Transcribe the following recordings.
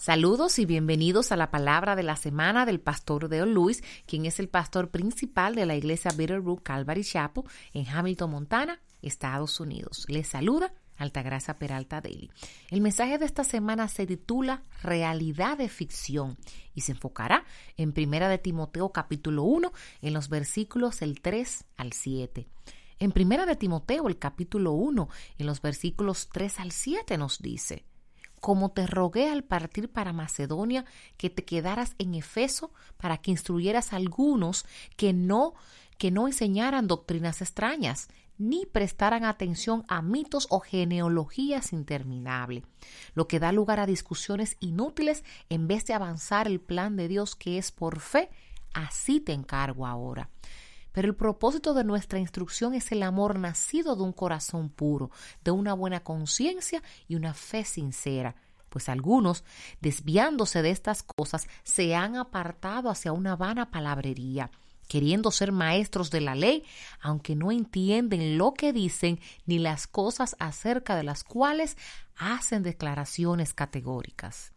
Saludos y bienvenidos a la palabra de la semana del pastor Deo Luis, quien es el pastor principal de la iglesia Bitterroot Calvary Chapel en Hamilton, Montana, Estados Unidos. Les saluda Altagracia Peralta Daily. El mensaje de esta semana se titula Realidad de ficción y se enfocará en Primera de Timoteo capítulo 1 en los versículos del 3 al 7. En Primera de Timoteo el capítulo 1 en los versículos 3 al 7 nos dice como te rogué al partir para Macedonia que te quedaras en Efeso para que instruyeras a algunos que no que no enseñaran doctrinas extrañas ni prestaran atención a mitos o genealogías interminables, lo que da lugar a discusiones inútiles en vez de avanzar el plan de Dios que es por fe. Así te encargo ahora. Pero el propósito de nuestra instrucción es el amor nacido de un corazón puro, de una buena conciencia y una fe sincera, pues algunos, desviándose de estas cosas, se han apartado hacia una vana palabrería, queriendo ser maestros de la ley, aunque no entienden lo que dicen ni las cosas acerca de las cuales hacen declaraciones categóricas.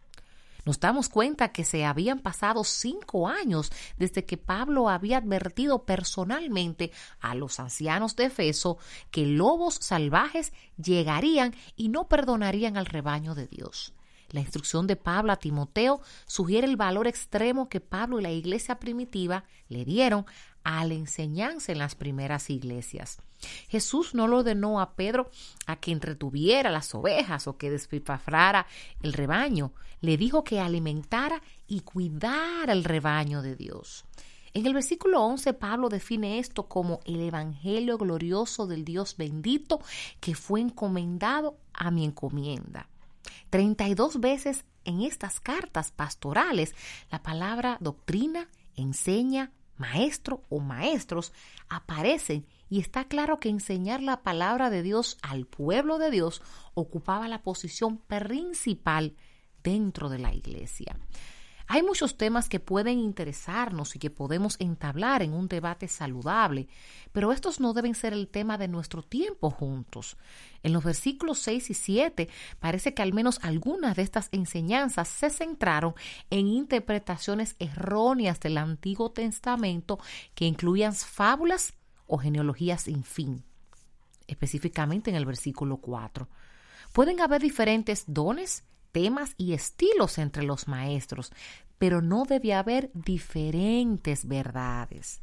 Nos damos cuenta que se habían pasado cinco años desde que Pablo había advertido personalmente a los ancianos de Efeso que lobos salvajes llegarían y no perdonarían al rebaño de Dios. La instrucción de Pablo a Timoteo sugiere el valor extremo que Pablo y la iglesia primitiva le dieron a la enseñanza en las primeras iglesias. Jesús no lo ordenó a Pedro a que entretuviera las ovejas o que despilfarrara el rebaño. Le dijo que alimentara y cuidara el rebaño de Dios. En el versículo 11 Pablo define esto como el Evangelio glorioso del Dios bendito que fue encomendado a mi encomienda. 32 veces en estas cartas pastorales la palabra doctrina, enseña, maestro o maestros aparecen y está claro que enseñar la palabra de Dios al pueblo de Dios ocupaba la posición principal dentro de la iglesia. Hay muchos temas que pueden interesarnos y que podemos entablar en un debate saludable, pero estos no deben ser el tema de nuestro tiempo juntos. En los versículos 6 y 7 parece que al menos algunas de estas enseñanzas se centraron en interpretaciones erróneas del Antiguo Testamento que incluían fábulas o genealogías sin fin, específicamente en el versículo 4. Pueden haber diferentes dones, temas y estilos entre los maestros, pero no debe haber diferentes verdades.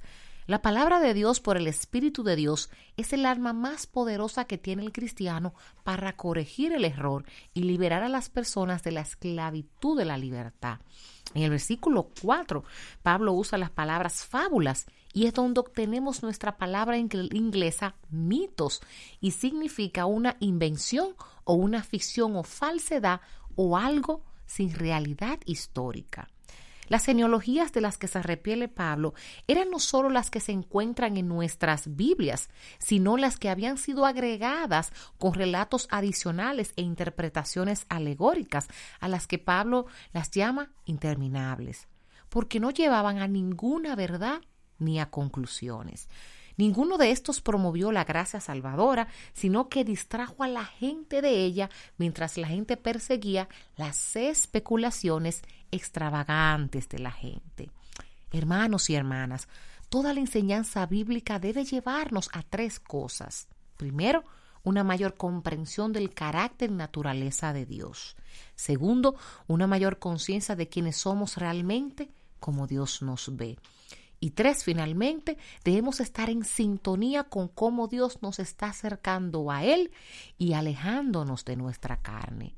La palabra de Dios por el Espíritu de Dios es el arma más poderosa que tiene el cristiano para corregir el error y liberar a las personas de la esclavitud de la libertad. En el versículo 4, Pablo usa las palabras fábulas y es donde obtenemos nuestra palabra inglesa mitos y significa una invención o una ficción o falsedad o algo sin realidad histórica. Las genealogías de las que se repiele Pablo eran no solo las que se encuentran en nuestras Biblias, sino las que habían sido agregadas con relatos adicionales e interpretaciones alegóricas, a las que Pablo las llama interminables, porque no llevaban a ninguna verdad ni a conclusiones. Ninguno de estos promovió la gracia salvadora, sino que distrajo a la gente de ella mientras la gente perseguía las especulaciones extravagantes de la gente. Hermanos y hermanas, toda la enseñanza bíblica debe llevarnos a tres cosas. Primero, una mayor comprensión del carácter y naturaleza de Dios. Segundo, una mayor conciencia de quiénes somos realmente como Dios nos ve. Y tres, finalmente, debemos estar en sintonía con cómo Dios nos está acercando a Él y alejándonos de nuestra carne.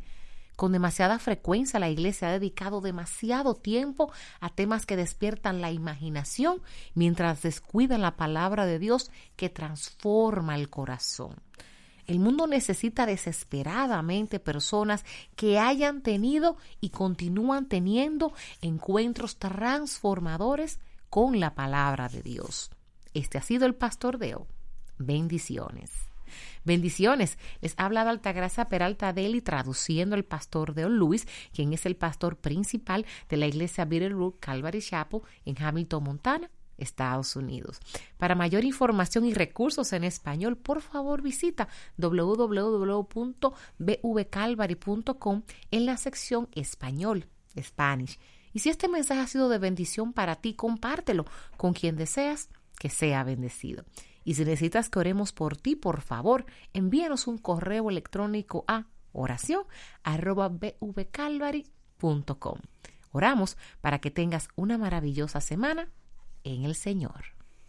Con demasiada frecuencia la Iglesia ha dedicado demasiado tiempo a temas que despiertan la imaginación mientras descuidan la palabra de Dios que transforma el corazón. El mundo necesita desesperadamente personas que hayan tenido y continúan teniendo encuentros transformadores con la palabra de Dios. Este ha sido el Pastor Deo. Bendiciones. Bendiciones. Les ha hablado Altagracia Peralta Deli traduciendo el pastor Deo Luis, quien es el pastor principal de la iglesia Bitterroot Calvary Chapel en Hamilton, Montana, Estados Unidos. Para mayor información y recursos en español, por favor visita www.bvcalvary.com en la sección español Spanish. Y si este mensaje ha sido de bendición para ti, compártelo con quien deseas que sea bendecido. Y si necesitas que oremos por ti, por favor, envíanos un correo electrónico a oración Oramos para que tengas una maravillosa semana en el Señor.